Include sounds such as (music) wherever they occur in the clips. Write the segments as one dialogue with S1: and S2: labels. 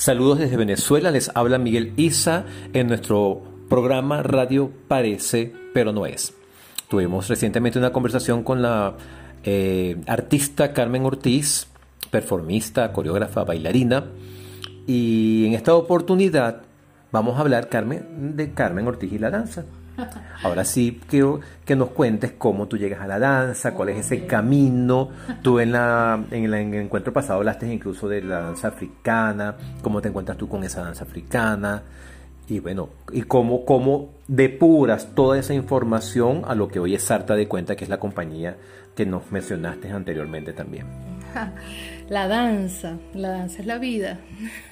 S1: Saludos desde Venezuela, les habla Miguel Isa en nuestro programa Radio Parece, pero no es. Tuvimos recientemente una conversación con la eh, artista Carmen Ortiz, performista, coreógrafa, bailarina, y en esta oportunidad vamos a hablar, Carmen, de Carmen Ortiz y la danza. Ahora sí quiero que nos cuentes cómo tú llegas a la danza, cuál es ese camino. Tú en, la, el encuentro pasado hablaste incluso de la danza africana, cómo te encuentras tú con esa danza africana y bueno, y cómo, cómo depuras toda esa información a lo que hoy es Sarta de Cuenta, que es la compañía que nos mencionaste anteriormente también. (laughs)
S2: La danza, la danza es la vida.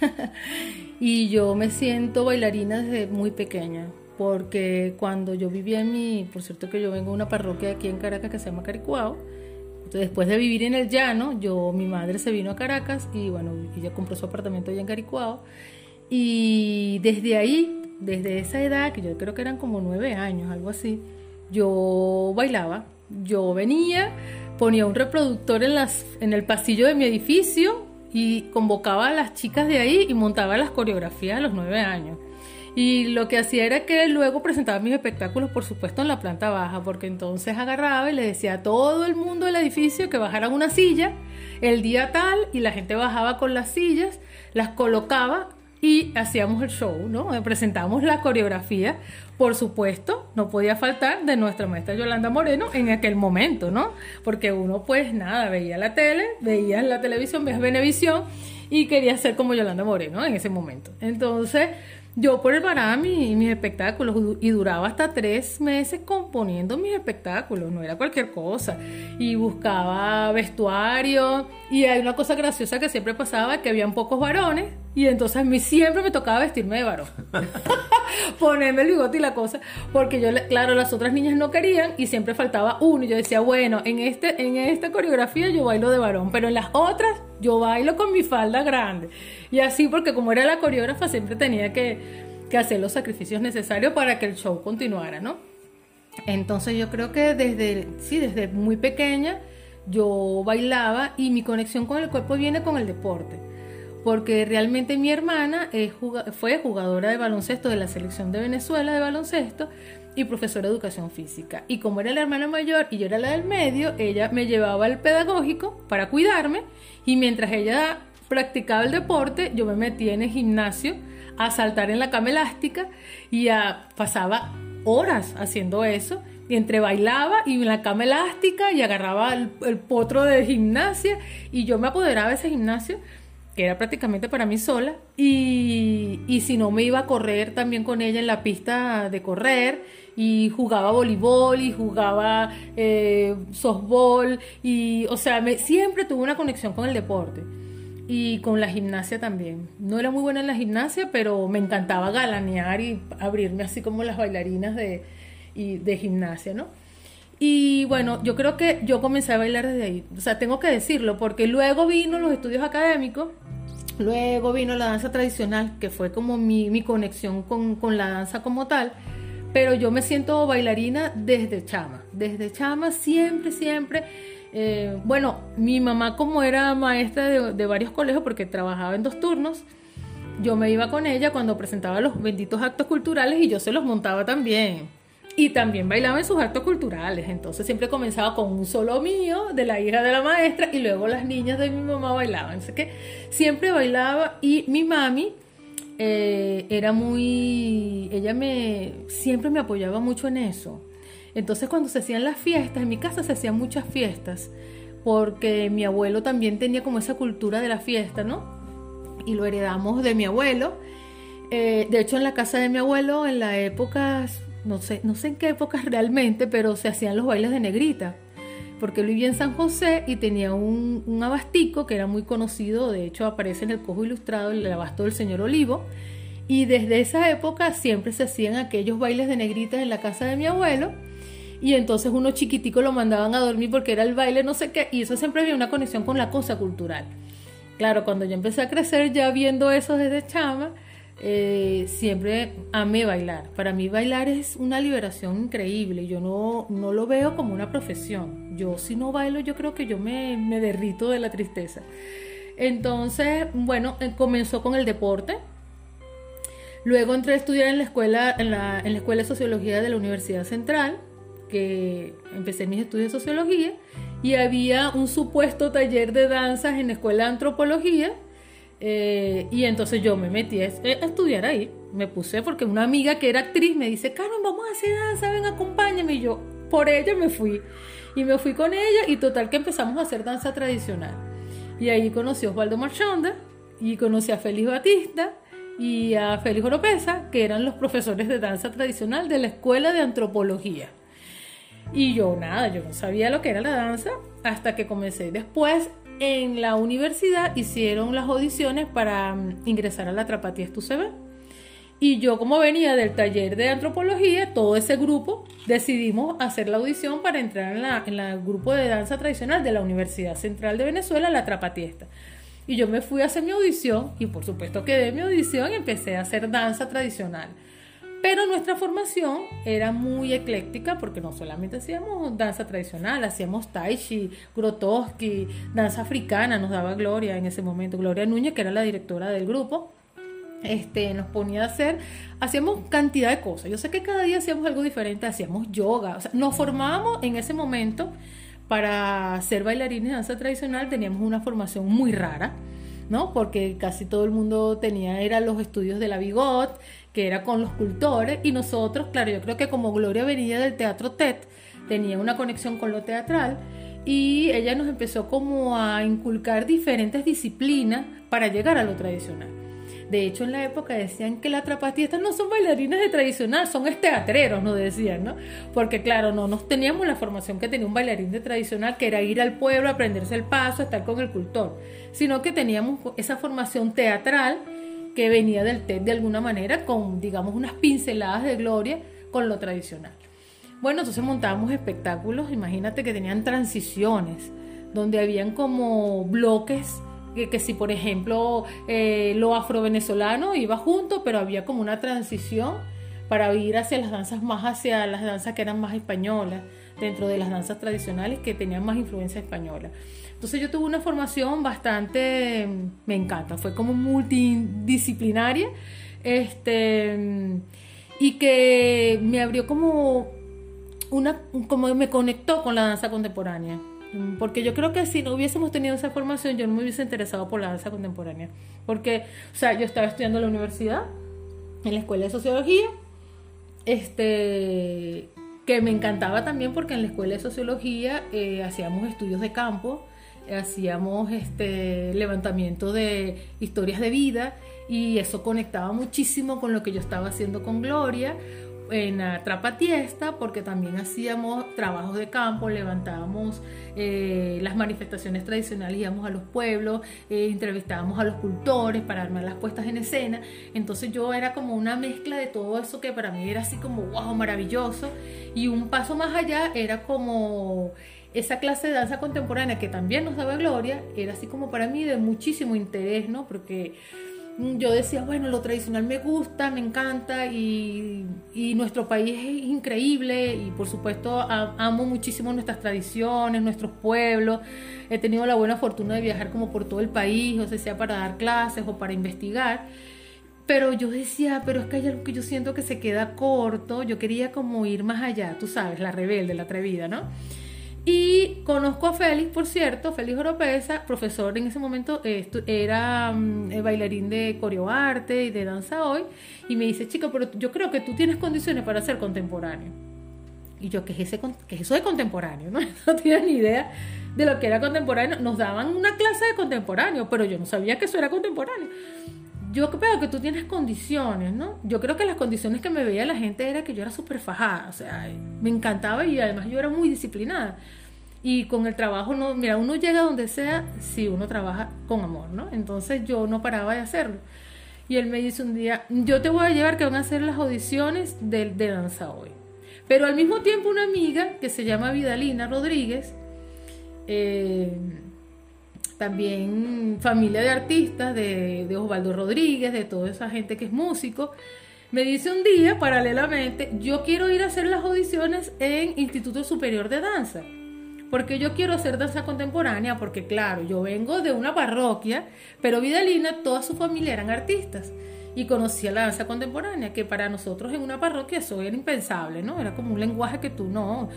S2: (laughs) y yo me siento bailarina desde muy pequeña porque cuando yo vivía en mi, por cierto que yo vengo de una parroquia aquí en Caracas que se llama Caricuao, después de vivir en el llano, yo, mi madre se vino a Caracas y bueno, ella compró su apartamento allá en Caricuao y desde ahí, desde esa edad, que yo creo que eran como nueve años, algo así, yo bailaba, yo venía, ponía un reproductor en, en el pasillo de mi edificio y convocaba a las chicas de ahí y montaba las coreografías a los nueve años. Y lo que hacía era que luego presentaba mis espectáculos, por supuesto, en la planta baja, porque entonces agarraba y le decía a todo el mundo del edificio que bajaran una silla el día tal y la gente bajaba con las sillas, las colocaba y hacíamos el show, ¿no? Presentábamos la coreografía, por supuesto, no podía faltar de nuestra maestra Yolanda Moreno en aquel momento, ¿no? Porque uno pues nada, veía la tele, veía la televisión, veía Venevisión y quería ser como Yolanda Moreno en ese momento. Entonces, yo por el y mis espectáculos y duraba hasta tres meses componiendo mis espectáculos, no era cualquier cosa. Y buscaba vestuario y hay una cosa graciosa que siempre pasaba, que habían pocos varones y entonces a mí siempre me tocaba vestirme de varón. (laughs) Ponerme el bigote y la cosa, porque yo, claro, las otras niñas no querían y siempre faltaba uno. Y yo decía, bueno, en, este, en esta coreografía yo bailo de varón, pero en las otras yo bailo con mi falda grande. Y así, porque como era la coreógrafa, siempre tenía que, que hacer los sacrificios necesarios para que el show continuara, ¿no? Entonces yo creo que desde, sí, desde muy pequeña yo bailaba y mi conexión con el cuerpo viene con el deporte porque realmente mi hermana fue jugadora de baloncesto de la selección de Venezuela de baloncesto y profesora de educación física. Y como era la hermana mayor y yo era la del medio, ella me llevaba al pedagógico para cuidarme y mientras ella practicaba el deporte, yo me metía en el gimnasio a saltar en la cama elástica y pasaba horas haciendo eso. Y entre bailaba y en la cama elástica y agarraba el, potro de gimnasia y yo me apoderaba de ese gimnasio que era prácticamente para mí sola, y, y, si no me iba a correr también con ella en la pista de correr, y jugaba voleibol, y jugaba eh, softball, y o sea, siempre tuve una conexión con el deporte. Y con la gimnasia también. No era muy buena en la gimnasia, pero me encantaba galanear y abrirme así como las bailarinas de, de gimnasia, ¿no? Y bueno, yo creo que yo comencé a bailar desde ahí. O sea, tengo que decirlo, porque luego vino los estudios académicos, luego vino la danza tradicional, que fue como mi, mi conexión con, con, la danza como tal. Pero yo me siento bailarina desde chama. Desde chama siempre, siempre. Eh, bueno, mi mamá como era maestra de, de varios colegios, porque trabajaba en dos turnos, yo me iba con ella cuando presentaba los benditos actos culturales y yo se los montaba también y también bailaba en sus actos culturales. Entonces siempre comenzaba con un solo mío de la hija de la maestra y luego las niñas de mi mamá bailaban. Así que siempre bailaba y mi mami eh, era muy, ella me, siempre me apoyaba mucho en eso. Entonces cuando se hacían las fiestas, en mi casa se hacían muchas fiestas porque mi abuelo también tenía como esa cultura de la fiesta, ¿no? Y lo heredamos de mi abuelo. Eh, de hecho, en la casa de mi abuelo, en la época no sé, no sé en qué épocas realmente, pero se hacían los bailes de negrita. Porque él vivía en San José y tenía un, un abastico que era muy conocido, de hecho aparece en el cojo ilustrado el abasto del señor Olivo. Y desde esa época siempre se hacían aquellos bailes de negritas en la casa de mi abuelo. Y entonces uno chiquitico lo mandaban a dormir porque era el baile no sé qué. Y eso siempre había una conexión con la cosa cultural. Claro, cuando yo empecé a crecer ya viendo eso desde chama, eh, siempre amé bailar. Para mí bailar es una liberación increíble. Yo no, no lo veo como una profesión. Yo si no bailo yo creo que yo me, me derrito de la tristeza. Entonces, bueno, eh, comenzó con el deporte. Luego entré a estudiar en la escuela, en la, en la escuela de sociología de la Universidad Central, que empecé mis estudios de sociología, y había un supuesto taller de danzas en la escuela de antropología. Eh, y entonces yo me metí a, a estudiar ahí. Me puse porque una amiga que era actriz me dice, Carmen, vamos a hacer danza, ven, acompáñame. Y yo, por ella me fui. Y me fui con ella y total que empezamos a hacer danza tradicional. Y ahí conocí a Osvaldo Marchonda y conocí a Félix Batista y a Félix Oropesa, que eran los profesores de danza tradicional de la Escuela de Antropología. Y yo nada, yo no sabía lo que era la danza hasta que comencé. Después en la universidad hicieron las audiciones para mm, ingresar a la Trapatiest UCB. Y yo como venía del taller de antropología, todo ese grupo decidimos hacer la audición para entrar en la, en la grupo de danza tradicional de la Universidad Central de Venezuela, la Trapatiesta. Y yo me fui a hacer mi audición y por supuesto quedé mi audición y empecé a hacer danza tradicional. Pero nuestra formación era muy ecléctica porque no solamente hacíamos danza tradicional, hacíamos tai chi, grotowski, danza africana, nos daba Gloria en ese momento, Gloria Núñez, que era la directora del grupo este, nos ponía a hacer, hacíamos cantidad de cosas. Yo sé que cada día hacíamos algo diferente, hacíamos yoga, o sea, nos formábamos en ese momento para ser bailarines de danza tradicional, teníamos una formación muy rara, ¿no? Porque casi todo el mundo tenía, eran los estudios de la Bigot, que era con los cultores, y nosotros, claro, yo creo que como Gloria venía del teatro TED, tenía una conexión con lo teatral, y ella nos empezó como a inculcar diferentes disciplinas para llegar a lo tradicional. De hecho, en la época decían que las trapatistas no son bailarines de tradicional, son teatreros, nos decían, ¿no? Porque claro, no nos teníamos la formación que tenía un bailarín de tradicional, que era ir al pueblo, aprenderse el paso, estar con el cultor, sino que teníamos esa formación teatral que venía del TED de alguna manera, con, digamos, unas pinceladas de gloria con lo tradicional. Bueno, entonces montábamos espectáculos, imagínate que tenían transiciones, donde habían como bloques que, que si por ejemplo eh, lo afrovenezolano iba junto, pero había como una transición para ir hacia las danzas más hacia las danzas que eran más españolas, dentro de las danzas tradicionales que tenían más influencia española. Entonces yo tuve una formación bastante, me encanta, fue como multidisciplinaria, este, y que me abrió como una, como me conectó con la danza contemporánea. Porque yo creo que si no hubiésemos tenido esa formación, yo no me hubiese interesado por la danza contemporánea. Porque, o sea, yo estaba estudiando en la universidad, en la escuela de sociología, este, que me encantaba también porque en la escuela de sociología eh, hacíamos estudios de campo, hacíamos este levantamiento de historias de vida y eso conectaba muchísimo con lo que yo estaba haciendo con Gloria en la Trapatiesta porque también hacíamos trabajos de campo, levantábamos eh, las manifestaciones tradicionales, íbamos a los pueblos, eh, entrevistábamos a los cultores para armar las puestas en escena. Entonces yo era como una mezcla de todo eso que para mí era así como wow, maravilloso. Y un paso más allá era como esa clase de danza contemporánea que también nos daba Gloria, era así como para mí de muchísimo interés, ¿no? Porque yo decía, bueno, lo tradicional me gusta, me encanta y, y nuestro país es increíble y por supuesto amo muchísimo nuestras tradiciones, nuestros pueblos. He tenido la buena fortuna de viajar como por todo el país, o sea, para dar clases o para investigar. Pero yo decía, pero es que hay algo que yo siento que se queda corto, yo quería como ir más allá, tú sabes, la rebelde, la atrevida, ¿no? Y conozco a Félix, por cierto, Félix Oropesa, profesor en ese momento, eh, era um, bailarín de coreoarte y de danza hoy, y me dice, chica, pero yo creo que tú tienes condiciones para ser contemporáneo. Y yo, ¿qué es, ese, qué es eso de contemporáneo? (laughs) ¿no? no tenía ni idea de lo que era contemporáneo. Nos daban una clase de contemporáneo, pero yo no sabía que eso era contemporáneo yo creo que tú tienes condiciones, ¿no? Yo creo que las condiciones que me veía la gente era que yo era súper fajada, o sea, me encantaba y además yo era muy disciplinada. Y con el trabajo, no, mira, uno llega donde sea si uno trabaja con amor, ¿no? Entonces yo no paraba de hacerlo. Y él me dice un día, yo te voy a llevar que van a hacer las audiciones de, de danza hoy. Pero al mismo tiempo una amiga que se llama Vidalina Rodríguez, eh, también familia de artistas, de, Osvaldo Rodríguez, de toda esa gente que es músico, me dice un día, paralelamente, yo quiero ir a hacer las audiciones en Instituto Superior de Danza. Porque yo quiero hacer danza contemporánea, porque claro, yo vengo de una parroquia, pero Vidalina, toda su familia eran artistas. Y conocía la danza contemporánea, que para nosotros en una parroquia eso era impensable, ¿no? Era como un lenguaje que tú no.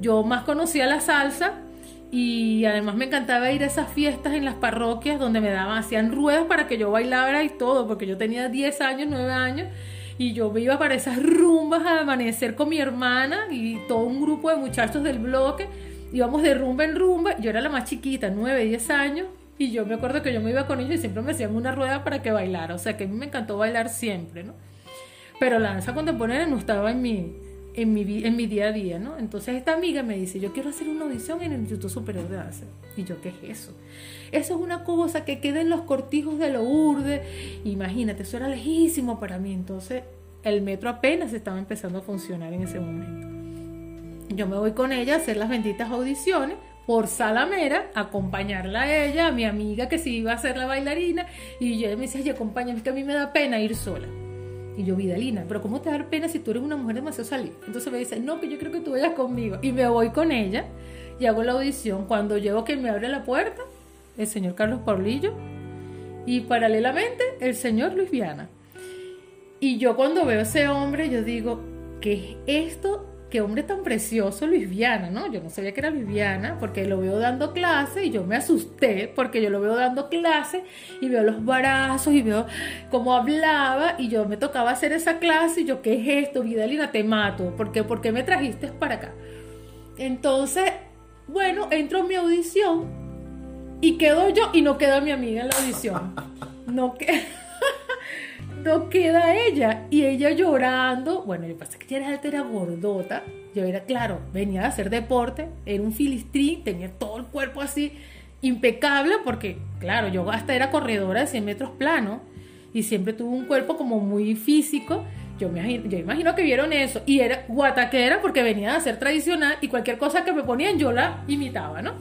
S2: Yo más conocía la salsa y además me encantaba ir a esas fiestas en las parroquias donde me daban, hacían ruedas para que yo bailara y todo, porque yo tenía 10 años, 9 años y yo me iba para esas rumbas a amanecer con mi hermana y todo un grupo de muchachos del bloque. Íbamos de rumba en rumba. Yo era la más chiquita, 9, 10 años. Y yo me acuerdo que yo me iba con ellos y siempre me hacían una rueda para que bailara. O sea que a mí me encantó bailar siempre, ¿no? Pero la danza contemporánea no estaba en mi, en mi, día a día, ¿no? Entonces esta amiga me dice, yo quiero hacer una audición en el Instituto Superior de Danza. Y yo, ¿qué es eso? Eso es una cosa que queda en los cortijos de lo urde. Imagínate, eso era lejísimo para mí. Entonces el metro apenas estaba empezando a funcionar en ese momento. Yo me voy con ella a hacer las benditas audiciones por Salamera, acompañarla a ella, a mi amiga que sí iba a ser la bailarina, y ella me dice, oye, acompáñame, que a mí me da pena ir sola. Y yo, Vidalina, pero ¿cómo te da pena si tú eres una mujer demasiado salida? Entonces me dice, no, que yo creo que tú vayas conmigo. Y me voy con ella y hago la audición. Cuando llego que me abre la puerta, el señor Carlos Paulillo y paralelamente el señor Luis Viana. Y yo cuando veo a ese hombre, yo digo, ¿qué es esto? Qué hombre tan precioso, Luis Viana, ¿no? Yo no sabía que era Luis Viana porque lo veo dando clase y yo me asusté porque yo lo veo dando clase y veo los brazos y veo cómo hablaba y yo me tocaba hacer esa clase y yo, ¿qué es esto? Vidalina, te mato. ¿Por qué, ¿Por qué me trajiste para acá? Entonces, bueno, entro en mi audición y quedo yo y no queda mi amiga en la audición. No queda (laughs) no queda ella. Y ella llorando. Bueno, yo pasa que ella era gordota. Yo era, claro, venía a hacer deporte, era un filistrín, tenía todo el cuerpo así impecable porque, claro, yo hasta era corredora de 100 metros plano y siempre tuve un cuerpo como muy físico. Yo, me, yo imagino que vieron eso. Y era guataquera porque venía a ser tradicional y cualquier cosa que me ponían yo la imitaba, ¿no?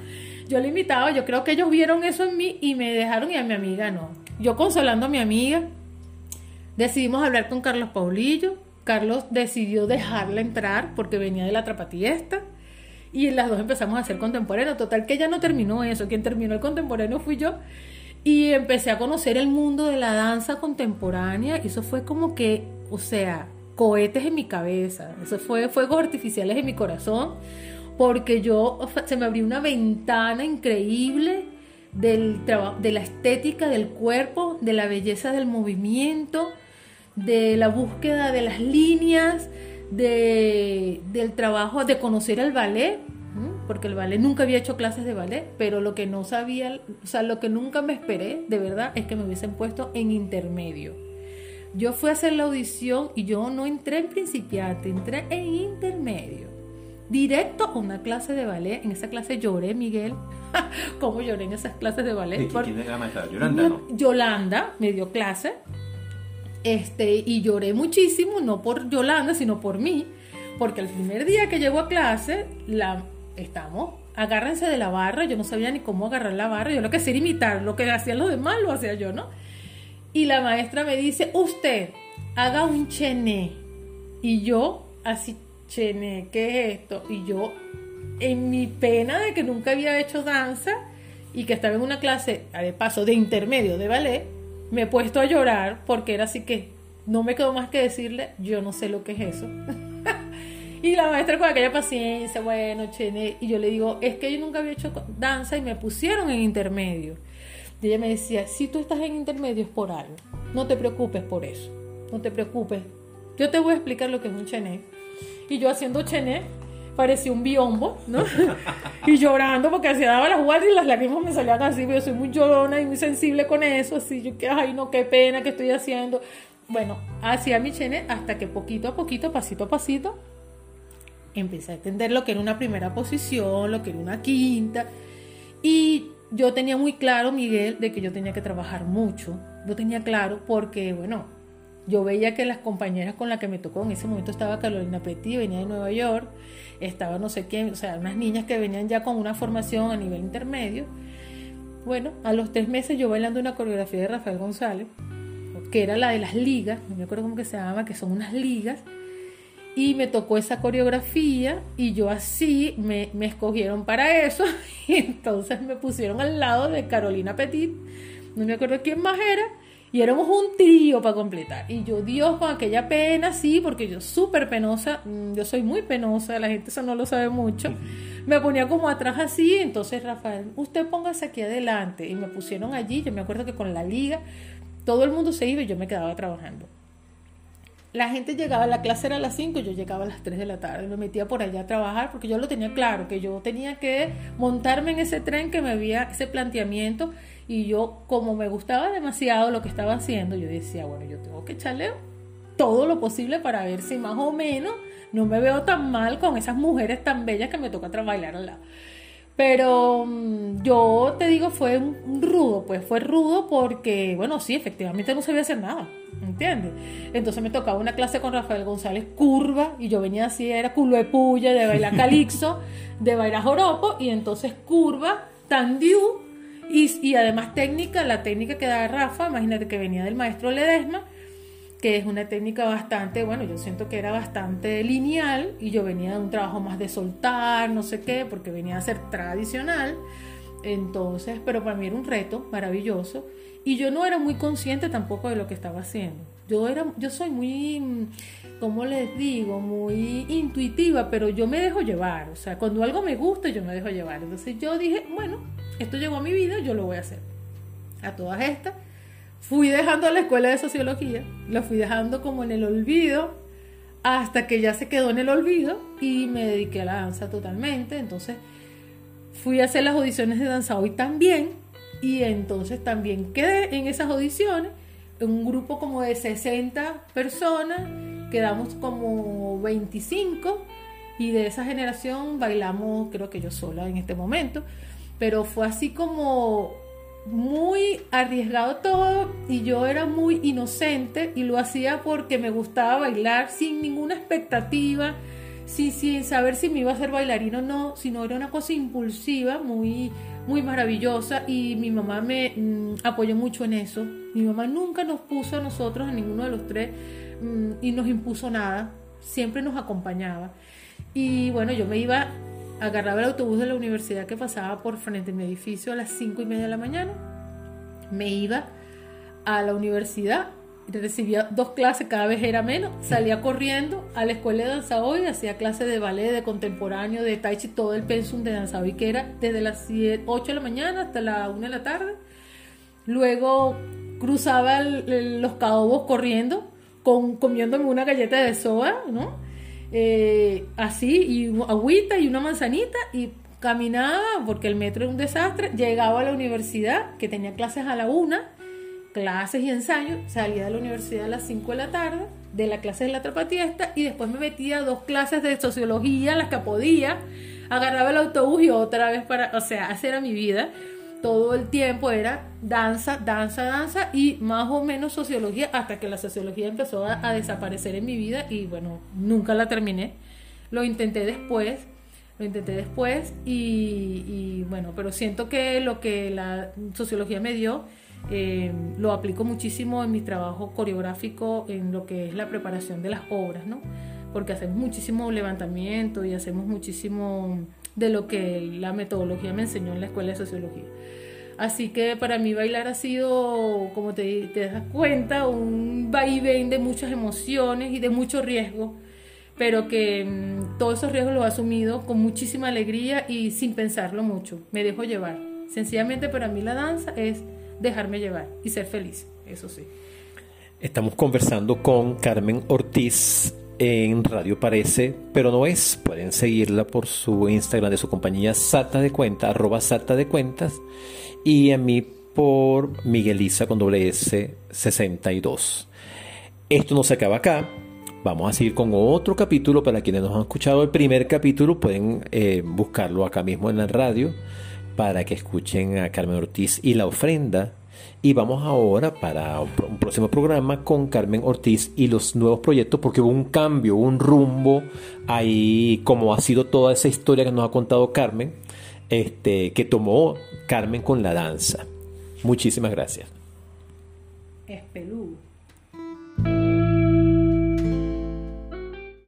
S2: Yo la imitaba, yo creo que ellos vieron eso en mí y me dejaron y a mi amiga no. Yo consolando a mi amiga, Decidimos hablar con Carlos Paulillo. Carlos decidió dejarla entrar porque venía de la trapatiesta. Y las dos empezamos a hacer contemporáneo. Total que ella no terminó eso. Quien terminó el contemporáneo fui yo. Y empecé a conocer el mundo de la danza contemporánea. Y eso fue como que, o sea, cohetes en mi cabeza. Eso fue fuegos artificiales en mi corazón. Porque yo, se me abrió una ventana increíble del de la estética del cuerpo, de la belleza del movimiento de la búsqueda de las líneas, de, del trabajo de conocer el ballet, porque el ballet nunca había hecho clases de ballet, pero lo que no sabía, o sea, lo que nunca me esperé, de verdad, es que me hubiesen puesto en intermedio. Yo fui a hacer la audición y yo no entré en principiante, entré en intermedio. Directo a una clase de ballet. En esa clase lloré, Miguel. (laughs) ¿Cómo lloré en esas clases de ballet?
S1: ¿Quién es la maestra? ¿Yolanda no?
S2: Yolanda me dio clase este, y lloré muchísimo, no por Yolanda, sino por mí, porque el primer día que llego a clase, la, estamos, agárrense de la barra, yo no sabía ni cómo agarrar la barra, yo lo que hacía era imitar, lo que hacían los demás lo hacía yo, ¿no? Y la maestra me dice, usted, haga un chené. Y yo, así, chené, ¿qué es esto? Y yo, en mi pena de que nunca había hecho danza y que estaba en una clase, de paso, de intermedio de ballet, me he puesto a llorar porque era así que no me quedó más que decirle, yo no sé lo que es eso. (laughs) y la maestra con aquella paciencia, bueno, chene, y yo le digo, es que yo nunca había hecho danza y me pusieron en intermedio. Y ella me decía, si tú estás en intermedio es por algo, no te preocupes por eso, no te preocupes. Yo te voy a explicar lo que es un chené. Y yo haciendo chené, parecía un biombo, ¿no? (laughs) y llorando porque se daba las guardias y las lágrimas me salían así, yo soy muy llorona y muy sensible con eso, así, yo que, ay, no, qué pena que estoy haciendo. Bueno, hacía mi chene hasta que poquito a poquito, pasito a pasito, empecé a entender lo que era una primera posición, lo que era una quinta, y yo tenía muy claro, Miguel, de que yo tenía que trabajar mucho, lo tenía claro porque, bueno, yo veía que las compañeras con las que me tocó en ese momento estaba Carolina Petit, venía de Nueva York, estaba no sé quién, o sea, unas niñas que venían ya con una formación a nivel intermedio. Bueno, a los tres meses yo bailando una coreografía de Rafael González, que era la de las ligas, no me acuerdo cómo se llama, que son unas ligas, y me tocó esa coreografía y yo así me, me escogieron para eso (laughs) y entonces me pusieron al lado de Carolina Petit, no me acuerdo quién más era, y éramos un trío para completar. Y yo, Dios, con aquella pena, sí, porque yo súper penosa, mm, yo soy muy penosa, la gente eso no lo sabe mucho, me ponía como atrás así, entonces Rafael, usted póngase aquí adelante, y me pusieron allí, yo me acuerdo que con la liga, todo el mundo se iba y yo me quedaba trabajando la gente llegaba, la clase era a las 5, yo llegaba a las 3 de la tarde, me metía por allá a trabajar porque yo lo tenía claro, que yo tenía que montarme en ese tren que me había ese planteamiento y yo como me gustaba demasiado lo que estaba haciendo, yo decía, bueno, yo tengo que echarle todo lo posible para ver si más o menos no me veo tan mal con esas mujeres tan bellas que me toca bailar al lado. Pero mm, yo te digo, fue un, rudo, pues fue rudo porque, bueno, sí, efectivamente no sabía hacer nada, Entonces me tocaba una clase con Rafael González curva y yo venía así, era culo de puya, de bailar calixo, de bailar joropo y entonces curva, tandiu y, y además técnica, la técnica que da Rafa, imagínate que venía del maestro Ledesma que es una técnica bastante, bueno, yo siento que era bastante lineal y yo venía de un trabajo más de soltar, no sé qué, porque venía a ser tradicional. Entonces, pero para mí era un reto maravilloso y yo no era muy consciente tampoco de lo que estaba haciendo. Yo era yo soy muy como les digo, muy intuitiva, pero yo me dejo llevar, o sea, cuando algo me gusta, yo me dejo llevar. Entonces yo dije, bueno, esto llegó a mi vida, yo lo voy a hacer. A todas estas Fui dejando la escuela de sociología, la fui dejando como en el olvido, hasta que ya se quedó en el olvido y me dediqué a la danza totalmente. Entonces fui a hacer las audiciones de danza hoy también y entonces también quedé en esas audiciones, en un grupo como de 60 personas, quedamos como 25 y de esa generación bailamos creo que yo sola en este momento, pero fue así como muy arriesgado todo y yo era muy inocente y lo hacía porque me gustaba bailar sin ninguna expectativa, sin, saber si me iba a ser bailarina o no, sino era una cosa impulsiva, muy, muy maravillosa y mi mamá me mm, apoyó mucho en eso. Mi mamá nunca nos puso a nosotros, a ninguno de los tres, mm, y nos impuso nada, siempre nos acompañaba. Y bueno, yo me iba agarraba el autobús de la universidad que pasaba por frente a mi edificio a las cinco y media de la mañana, me iba a la universidad, recibía dos clases, cada vez era menos, salía corriendo a la escuela de danza hoy, hacía clases de ballet, de contemporáneo, de tai chi, todo el pensum de danza hoy, que era desde las 8 de la mañana hasta la 1 de la tarde. Luego cruzaba los caobos corriendo, con, comiéndome una galleta de soda, ¿no? Eh, así, y agüita y una manzanita, y caminaba, porque el metro era un desastre, llegaba a la universidad, que tenía clases a la una, clases y ensayos, salía de la universidad a las 5 de la tarde, de la clase de la trapatiesta, y después me metía a dos clases de sociología, las que podía, agarraba el autobús y otra vez para, o sea, hacer era mi vida todo el tiempo era danza, danza, danza y más o menos sociología hasta que la sociología empezó a, desaparecer en mi vida y bueno, nunca la terminé. Lo intenté después, lo intenté después y, bueno, pero siento que lo que la sociología me dio eh, lo aplico muchísimo en mi trabajo coreográfico, en lo que es la preparación de las obras, ¿no? Porque hacemos muchísimo levantamiento y hacemos muchísimo de lo que la metodología me enseñó en la escuela de sociología. Así que para mí bailar ha sido, como te, te das cuenta, un vaivén de muchas emociones y de mucho riesgo, pero que mm, todos esos riesgos los he asumido con muchísima alegría y sin pensarlo mucho. Me dejo llevar. Sencillamente para mí la danza es dejarme llevar y ser feliz, eso sí.
S1: Estamos conversando con Carmen Ortiz en Radio Parece, pero no es. Pueden seguirla por su Instagram de su compañía Sata de Cuenta, arroba Sata de Cuentas y a mí por Miguelisa con doble S 62. Esto no se acaba acá. Vamos a seguir con otro capítulo. Para quienes nos han escuchado el primer capítulo, pueden eh, buscarlo acá mismo en la radio para que escuchen a Carmen Ortiz y la ofrenda. Y vamos ahora para un próximo programa con Carmen Ortiz y los nuevos proyectos, porque hubo un cambio, un rumbo ahí, como ha sido toda esa historia que nos ha contado Carmen este, que tomó Carmen con la danza. Muchísimas gracias.
S2: Espelú.